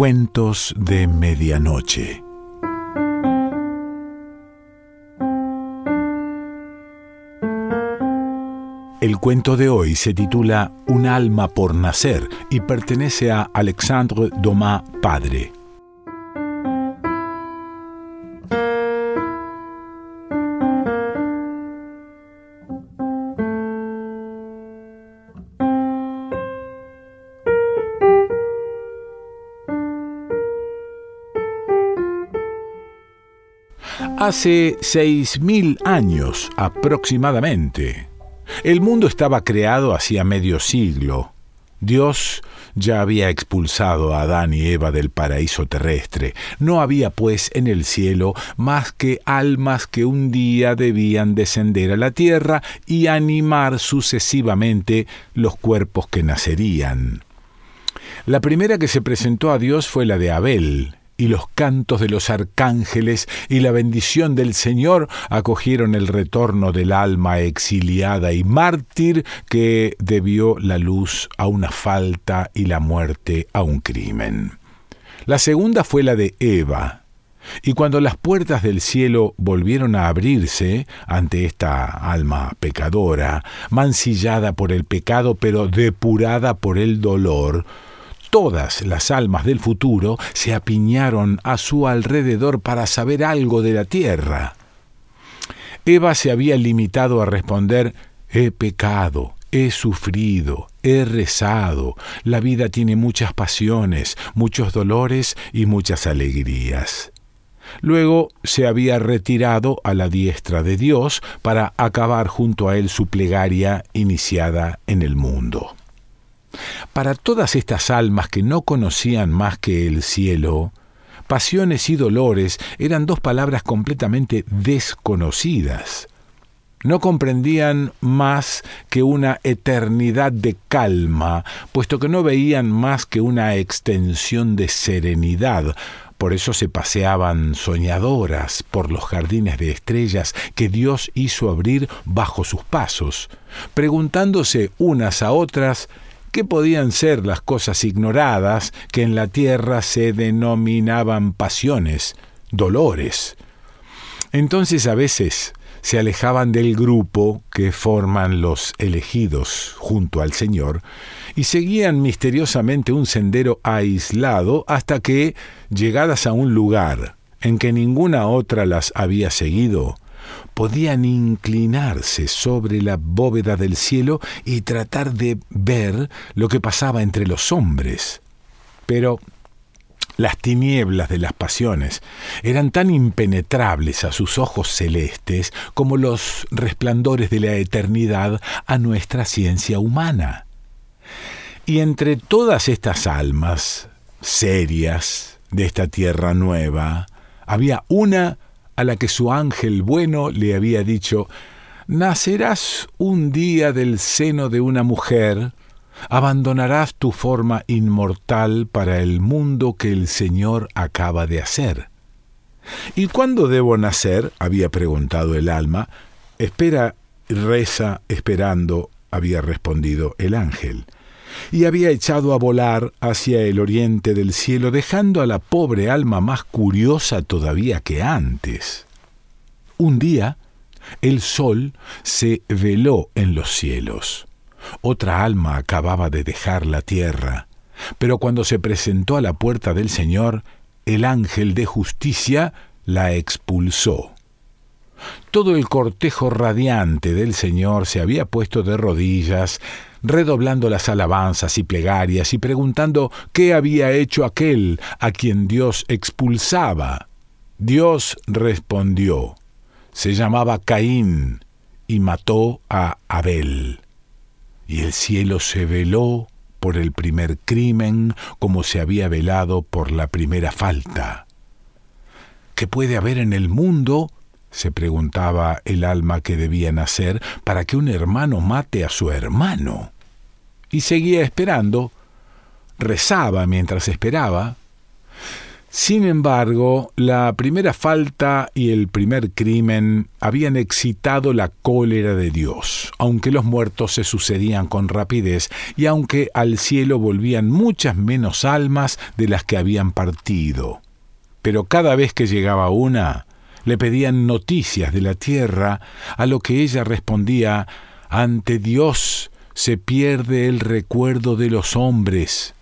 Cuentos de Medianoche. El cuento de hoy se titula Un alma por nacer y pertenece a Alexandre Dumas Padre. Hace seis mil años aproximadamente, el mundo estaba creado hacía medio siglo. Dios ya había expulsado a Adán y Eva del paraíso terrestre. No había, pues, en el cielo más que almas que un día debían descender a la tierra y animar sucesivamente los cuerpos que nacerían. La primera que se presentó a Dios fue la de Abel, y los cantos de los arcángeles y la bendición del Señor acogieron el retorno del alma exiliada y mártir que debió la luz a una falta y la muerte a un crimen. La segunda fue la de Eva, y cuando las puertas del cielo volvieron a abrirse ante esta alma pecadora, mancillada por el pecado pero depurada por el dolor, todas las almas del futuro se apiñaron a su alrededor para saber algo de la tierra. Eva se había limitado a responder He pecado, he sufrido, he rezado, la vida tiene muchas pasiones, muchos dolores y muchas alegrías. Luego se había retirado a la diestra de Dios para acabar junto a él su plegaria iniciada en el mundo. Para todas estas almas que no conocían más que el cielo, pasiones y dolores eran dos palabras completamente desconocidas. No comprendían más que una eternidad de calma, puesto que no veían más que una extensión de serenidad, por eso se paseaban soñadoras por los jardines de estrellas que Dios hizo abrir bajo sus pasos, preguntándose unas a otras ¿Qué podían ser las cosas ignoradas que en la tierra se denominaban pasiones, dolores. Entonces a veces se alejaban del grupo que forman los elegidos junto al Señor y seguían misteriosamente un sendero aislado hasta que, llegadas a un lugar en que ninguna otra las había seguido, podían inclinarse sobre la bóveda del cielo y tratar de ver lo que pasaba entre los hombres. Pero las tinieblas de las pasiones eran tan impenetrables a sus ojos celestes como los resplandores de la eternidad a nuestra ciencia humana. Y entre todas estas almas serias de esta tierra nueva, había una a la que su ángel bueno le había dicho, Nacerás un día del seno de una mujer, abandonarás tu forma inmortal para el mundo que el Señor acaba de hacer. ¿Y cuándo debo nacer? había preguntado el alma. Espera, reza esperando, había respondido el ángel y había echado a volar hacia el oriente del cielo, dejando a la pobre alma más curiosa todavía que antes. Un día, el sol se veló en los cielos. Otra alma acababa de dejar la tierra, pero cuando se presentó a la puerta del Señor, el ángel de justicia la expulsó. Todo el cortejo radiante del Señor se había puesto de rodillas, redoblando las alabanzas y plegarias y preguntando qué había hecho aquel a quien Dios expulsaba. Dios respondió, se llamaba Caín y mató a Abel. Y el cielo se veló por el primer crimen como se había velado por la primera falta. ¿Qué puede haber en el mundo se preguntaba el alma que debía nacer para que un hermano mate a su hermano. Y seguía esperando, rezaba mientras esperaba. Sin embargo, la primera falta y el primer crimen habían excitado la cólera de Dios, aunque los muertos se sucedían con rapidez y aunque al cielo volvían muchas menos almas de las que habían partido. Pero cada vez que llegaba una, le pedían noticias de la tierra, a lo que ella respondía, ante Dios se pierde el recuerdo de los hombres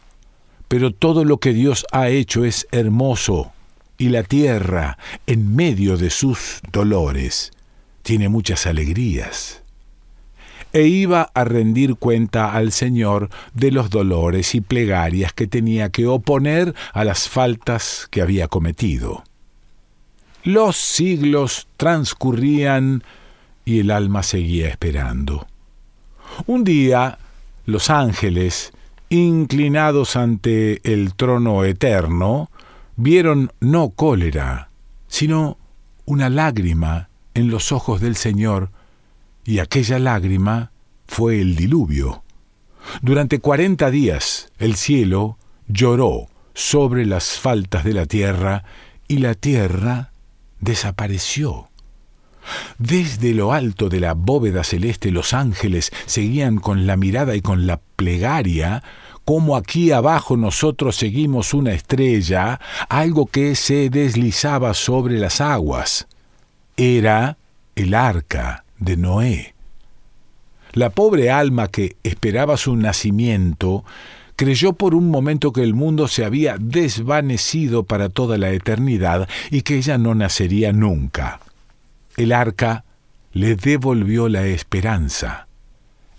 pero todo lo que Dios ha hecho es hermoso, y la tierra, en medio de sus dolores, tiene muchas alegrías. E iba a rendir cuenta al Señor de los dolores y plegarias que tenía que oponer a las faltas que había cometido. Los siglos transcurrían y el alma seguía esperando. Un día, los ángeles, inclinados ante el trono eterno, vieron no cólera, sino una lágrima en los ojos del Señor, y aquella lágrima fue el diluvio. Durante cuarenta días el cielo lloró sobre las faltas de la tierra, y la tierra desapareció. Desde lo alto de la bóveda celeste los ángeles seguían con la mirada y con la plegaria como aquí abajo nosotros seguimos una estrella, algo que se deslizaba sobre las aguas. Era el arca de Noé. La pobre alma que esperaba su nacimiento creyó por un momento que el mundo se había desvanecido para toda la eternidad y que ella no nacería nunca. El arca le devolvió la esperanza.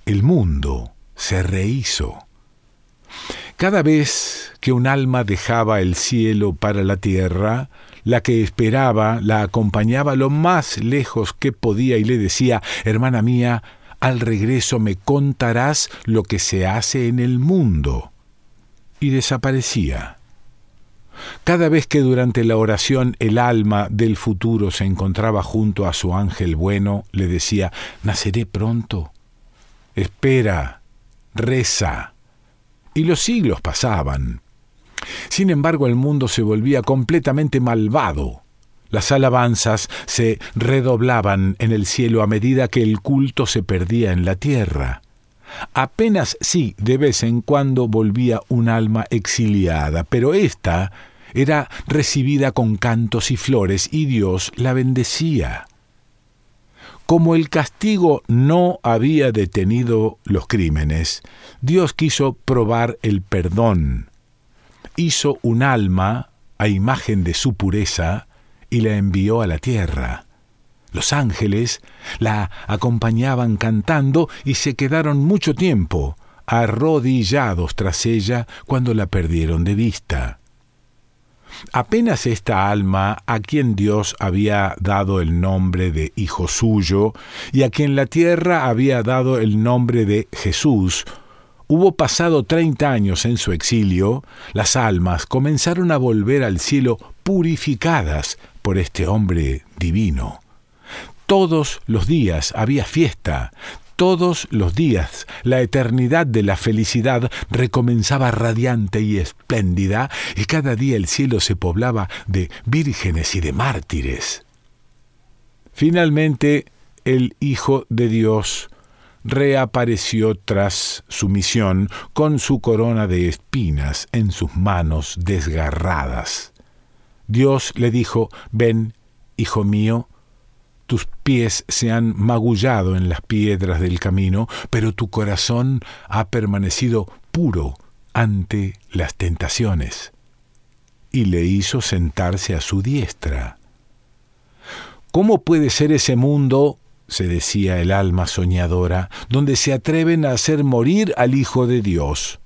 El mundo se rehizo. Cada vez que un alma dejaba el cielo para la tierra, la que esperaba la acompañaba lo más lejos que podía y le decía, hermana mía, al regreso me contarás lo que se hace en el mundo. Y desaparecía. Cada vez que durante la oración el alma del futuro se encontraba junto a su ángel bueno, le decía, naceré pronto. Espera, reza. Y los siglos pasaban. Sin embargo, el mundo se volvía completamente malvado. Las alabanzas se redoblaban en el cielo a medida que el culto se perdía en la tierra. Apenas sí, de vez en cuando volvía un alma exiliada, pero ésta era recibida con cantos y flores y Dios la bendecía. Como el castigo no había detenido los crímenes, Dios quiso probar el perdón. Hizo un alma a imagen de su pureza y la envió a la tierra. Los ángeles la acompañaban cantando y se quedaron mucho tiempo arrodillados tras ella cuando la perdieron de vista. Apenas esta alma, a quien Dios había dado el nombre de Hijo suyo, y a quien la tierra había dado el nombre de Jesús, hubo pasado treinta años en su exilio, las almas comenzaron a volver al cielo purificadas por este hombre divino. Todos los días había fiesta, todos los días la eternidad de la felicidad recomenzaba radiante y espléndida, y cada día el cielo se poblaba de vírgenes y de mártires. Finalmente, el Hijo de Dios reapareció tras su misión con su corona de espinas en sus manos desgarradas. Dios le dijo, Ven, hijo mío, tus pies se han magullado en las piedras del camino, pero tu corazón ha permanecido puro ante las tentaciones. Y le hizo sentarse a su diestra. ¿Cómo puede ser ese mundo, se decía el alma soñadora, donde se atreven a hacer morir al Hijo de Dios?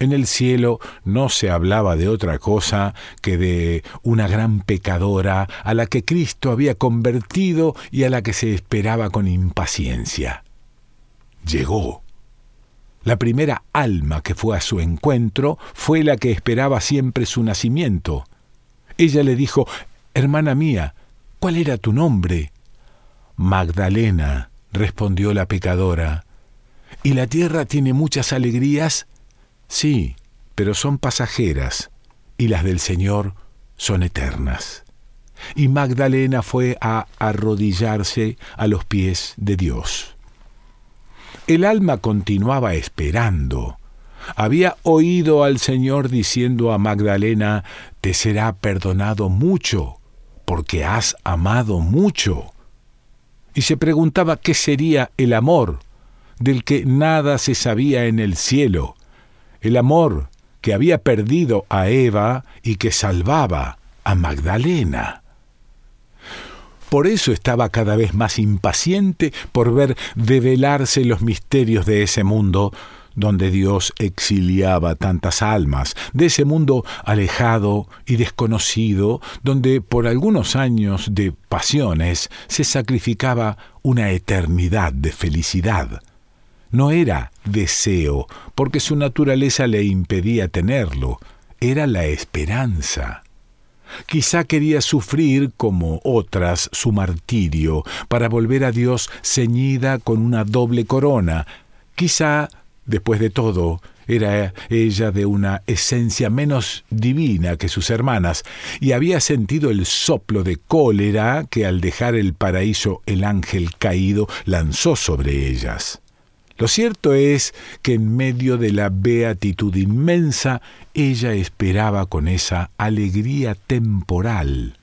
En el cielo no se hablaba de otra cosa que de una gran pecadora a la que Cristo había convertido y a la que se esperaba con impaciencia. Llegó. La primera alma que fue a su encuentro fue la que esperaba siempre su nacimiento. Ella le dijo, Hermana mía, ¿cuál era tu nombre? Magdalena, respondió la pecadora. ¿Y la tierra tiene muchas alegrías? Sí, pero son pasajeras. y las del Señor son eternas. Y Magdalena fue a arrodillarse a los pies de Dios. El alma continuaba esperando. Había oído al Señor diciendo a Magdalena, te será perdonado mucho, porque has amado mucho. Y se preguntaba qué sería el amor, del que nada se sabía en el cielo, el amor que había perdido a Eva y que salvaba a Magdalena. Por eso estaba cada vez más impaciente por ver develarse los misterios de ese mundo donde Dios exiliaba tantas almas, de ese mundo alejado y desconocido, donde por algunos años de pasiones se sacrificaba una eternidad de felicidad. No era deseo, porque su naturaleza le impedía tenerlo, era la esperanza. Quizá quería sufrir, como otras, su martirio, para volver a Dios ceñida con una doble corona. Quizá, después de todo, era ella de una esencia menos divina que sus hermanas, y había sentido el soplo de cólera que al dejar el paraíso el ángel caído lanzó sobre ellas. Lo cierto es que en medio de la beatitud inmensa, ella esperaba con esa alegría temporal.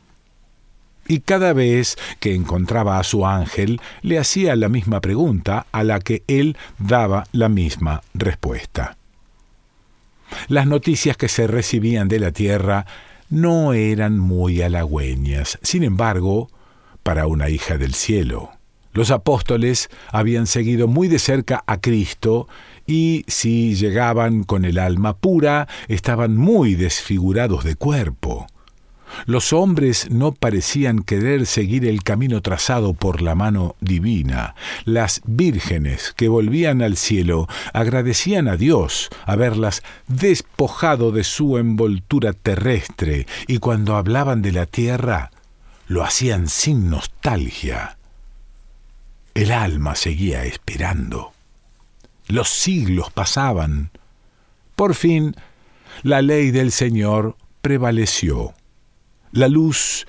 Y cada vez que encontraba a su ángel, le hacía la misma pregunta a la que él daba la misma respuesta. Las noticias que se recibían de la tierra no eran muy halagüeñas, sin embargo, para una hija del cielo. Los apóstoles habían seguido muy de cerca a Cristo y si llegaban con el alma pura, estaban muy desfigurados de cuerpo. Los hombres no parecían querer seguir el camino trazado por la mano divina. Las vírgenes que volvían al cielo agradecían a Dios haberlas despojado de su envoltura terrestre y cuando hablaban de la tierra lo hacían sin nostalgia. El alma seguía esperando. Los siglos pasaban. Por fin, la ley del Señor prevaleció. La luz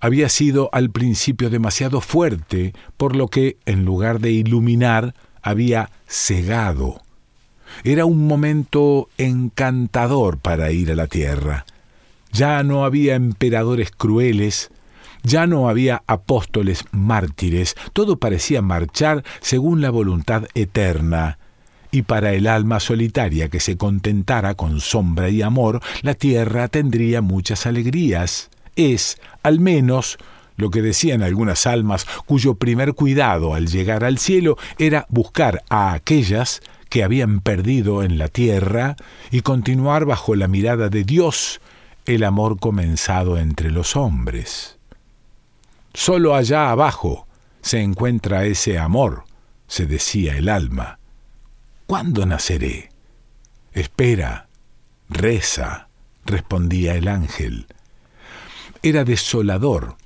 había sido al principio demasiado fuerte, por lo que, en lugar de iluminar, había cegado. Era un momento encantador para ir a la tierra. Ya no había emperadores crueles, ya no había apóstoles mártires, todo parecía marchar según la voluntad eterna. Y para el alma solitaria que se contentara con sombra y amor, la tierra tendría muchas alegrías. Es, al menos, lo que decían algunas almas cuyo primer cuidado al llegar al cielo era buscar a aquellas que habían perdido en la tierra y continuar bajo la mirada de Dios el amor comenzado entre los hombres. Solo allá abajo se encuentra ese amor, se decía el alma. ¿Cuándo naceré? Espera, reza, respondía el ángel. Era desolador,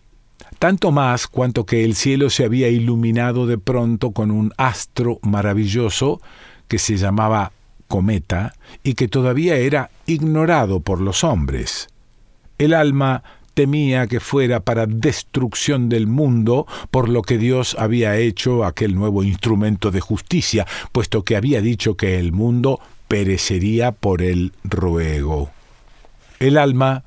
tanto más cuanto que el cielo se había iluminado de pronto con un astro maravilloso que se llamaba cometa y que todavía era ignorado por los hombres. El alma temía que fuera para destrucción del mundo, por lo que Dios había hecho aquel nuevo instrumento de justicia, puesto que había dicho que el mundo perecería por el ruego. El alma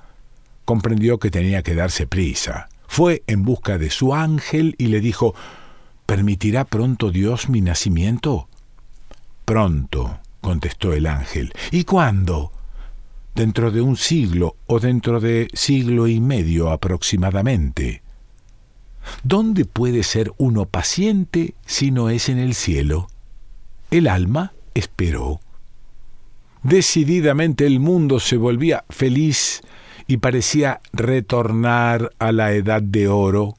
comprendió que tenía que darse prisa. Fue en busca de su ángel y le dijo, ¿Permitirá pronto Dios mi nacimiento? Pronto, contestó el ángel. ¿Y cuándo? Dentro de un siglo o dentro de siglo y medio aproximadamente. ¿Dónde puede ser uno paciente si no es en el cielo? El alma esperó. Decididamente el mundo se volvía feliz y parecía retornar a la edad de oro.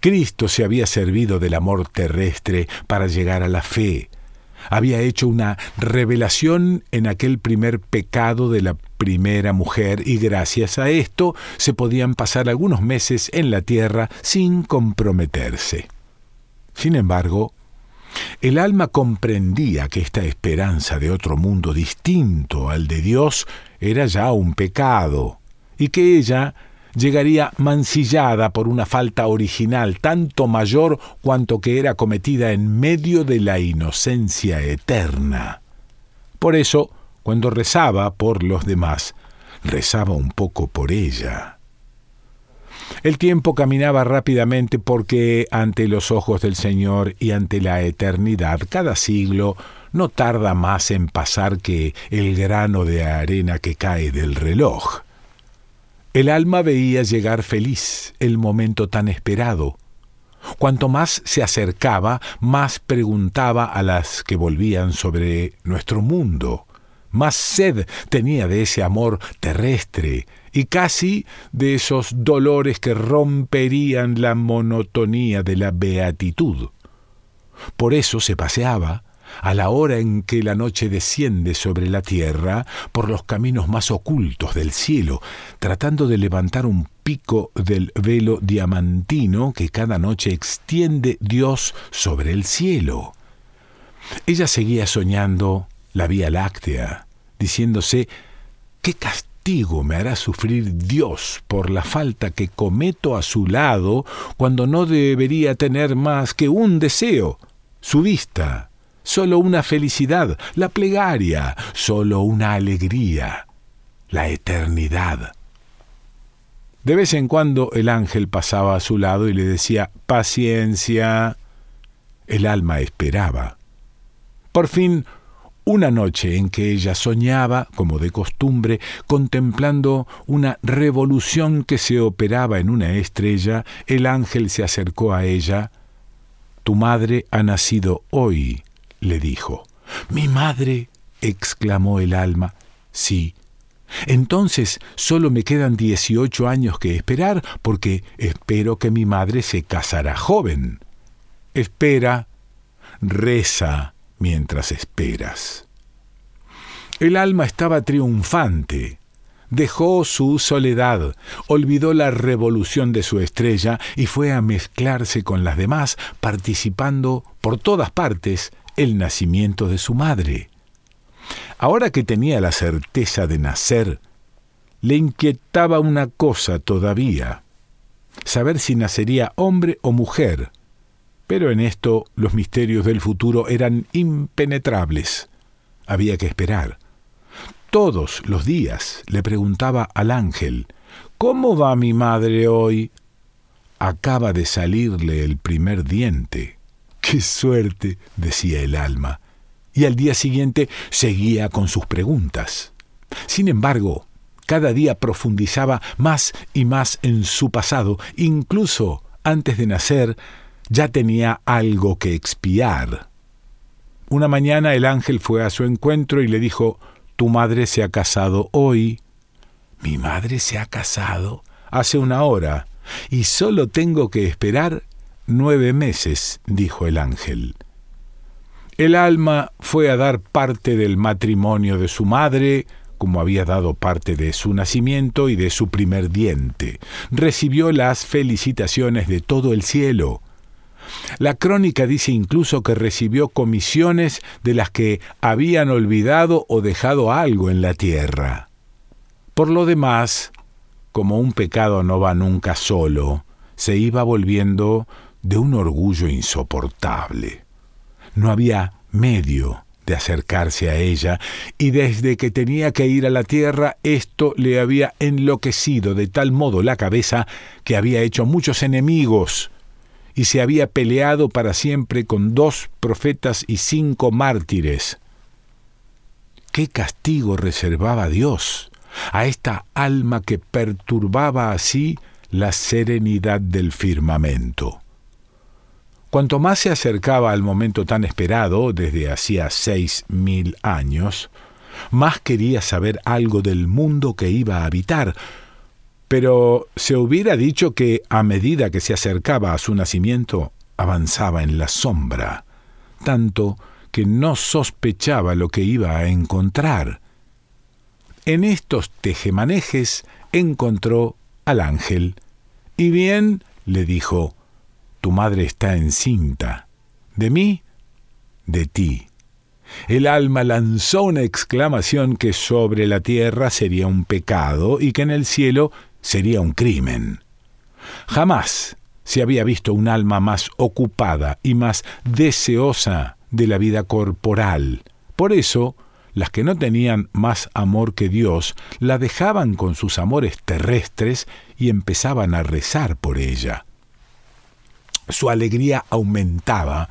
Cristo se había servido del amor terrestre para llegar a la fe, había hecho una revelación en aquel primer pecado de la primera mujer y gracias a esto se podían pasar algunos meses en la tierra sin comprometerse. Sin embargo, El alma comprendía que esta esperanza de otro mundo distinto al de Dios era ya un pecado, y que ella llegaría mancillada por una falta original tanto mayor cuanto que era cometida en medio de la inocencia eterna. Por eso, cuando rezaba por los demás, rezaba un poco por ella. El tiempo caminaba rápidamente porque ante los ojos del Señor y ante la eternidad cada siglo no tarda más en pasar que el grano de arena que cae del reloj. El alma veía llegar feliz el momento tan esperado. Cuanto más se acercaba, más preguntaba a las que volvían sobre nuestro mundo, más sed tenía de ese amor terrestre y casi de esos dolores que romperían la monotonía de la beatitud. Por eso se paseaba, a la hora en que la noche desciende sobre la tierra, por los caminos más ocultos del cielo, tratando de levantar un pico del velo diamantino que cada noche extiende Dios sobre el cielo. Ella seguía soñando la Vía Láctea, diciéndose ¿Qué castigo me hará sufrir Dios por la falta que cometo a su lado cuando no debería tener más que un deseo, su vista, solo una felicidad, la plegaria, solo una alegría, la eternidad. De vez en cuando el ángel pasaba a su lado y le decía, paciencia. El alma esperaba. Por fin, una noche en que ella soñaba, como de costumbre, contemplando una revolución que se operaba en una estrella, el ángel se acercó a ella. Tu madre ha nacido hoy, le dijo. Mi madre, exclamó el alma. Sí. Entonces solo me quedan dieciocho años que esperar, porque espero que mi madre se casará joven. Espera, reza mientras esperas. El alma estaba triunfante. Dejó su soledad, olvidó la revolución de su estrella y fue a mezclarse con las demás, participando por todas partes el nacimiento de su madre. Ahora que tenía la certeza de nacer, le inquietaba una cosa todavía, saber si nacería hombre o mujer, pero en esto los misterios del futuro eran impenetrables. Había que esperar. Todos los días le preguntaba al ángel, ¿Cómo va mi madre hoy? Acaba de salirle el primer diente. ¡Qué suerte! decía el alma, y al día siguiente seguía con sus preguntas. Sin embargo, cada día profundizaba más y más en su pasado, incluso antes de nacer ya tenía algo que expiar. Una mañana el ángel fue a su encuentro y le dijo, Tu madre se ha casado hoy. Mi madre se ha casado hace una hora, y solo tengo que esperar Nueve meses, dijo el ángel. El alma fue a dar parte del matrimonio de su madre, como había dado parte de su nacimiento y de su primer diente. Recibió las felicitaciones de todo el cielo. La crónica dice incluso que recibió comisiones de las que habían olvidado o dejado algo en la tierra. Por lo demás, como un pecado no va nunca solo, se iba volviendo de un orgullo insoportable. No había medio de acercarse a ella, y desde que tenía que ir a la tierra esto le había enloquecido de tal modo la cabeza que había hecho muchos enemigos, y se había peleado para siempre con dos profetas y cinco mártires. ¿Qué castigo reservaba Dios a esta alma que perturbaba así la serenidad del firmamento? Cuanto más se acercaba al momento tan esperado, desde hacía seis mil años, más quería saber algo del mundo que iba a habitar, pero se hubiera dicho que a medida que se acercaba a su nacimiento, avanzaba en la sombra, tanto que no sospechaba lo que iba a encontrar. En estos tejemanejes encontró al ángel, y bien le dijo, tu madre está encinta. ¿De mí? de ti. El alma lanzó una exclamación que sobre la tierra sería un pecado y que en el cielo sería un crimen. Jamás se había visto un alma más ocupada y más deseosa de la vida corporal. Por eso, las que no tenían más amor que Dios la dejaban con sus amores terrestres y empezaban a rezar por ella. Su alegría aumentaba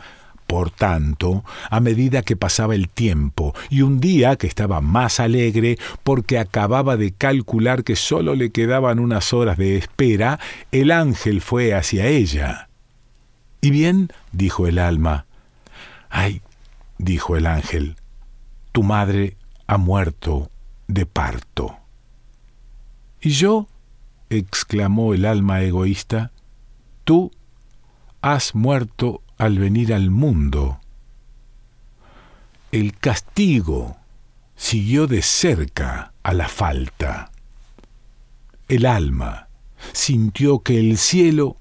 por tanto, a medida que pasaba el tiempo, y un día que estaba más alegre porque acababa de calcular que sólo le quedaban unas horas de espera, el ángel fue hacia ella. ¿Y bien? dijo el alma. Ay, dijo el ángel, tu madre ha muerto de parto. ¿Y yo? exclamó el alma egoísta, tú has muerto al venir al mundo. El castigo siguió de cerca a la falta. El alma sintió que el cielo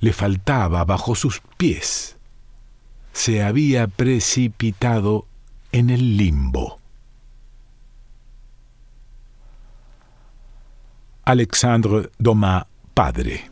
le faltaba bajo sus pies. Se había precipitado en el limbo. Alexandre Dumas, padre.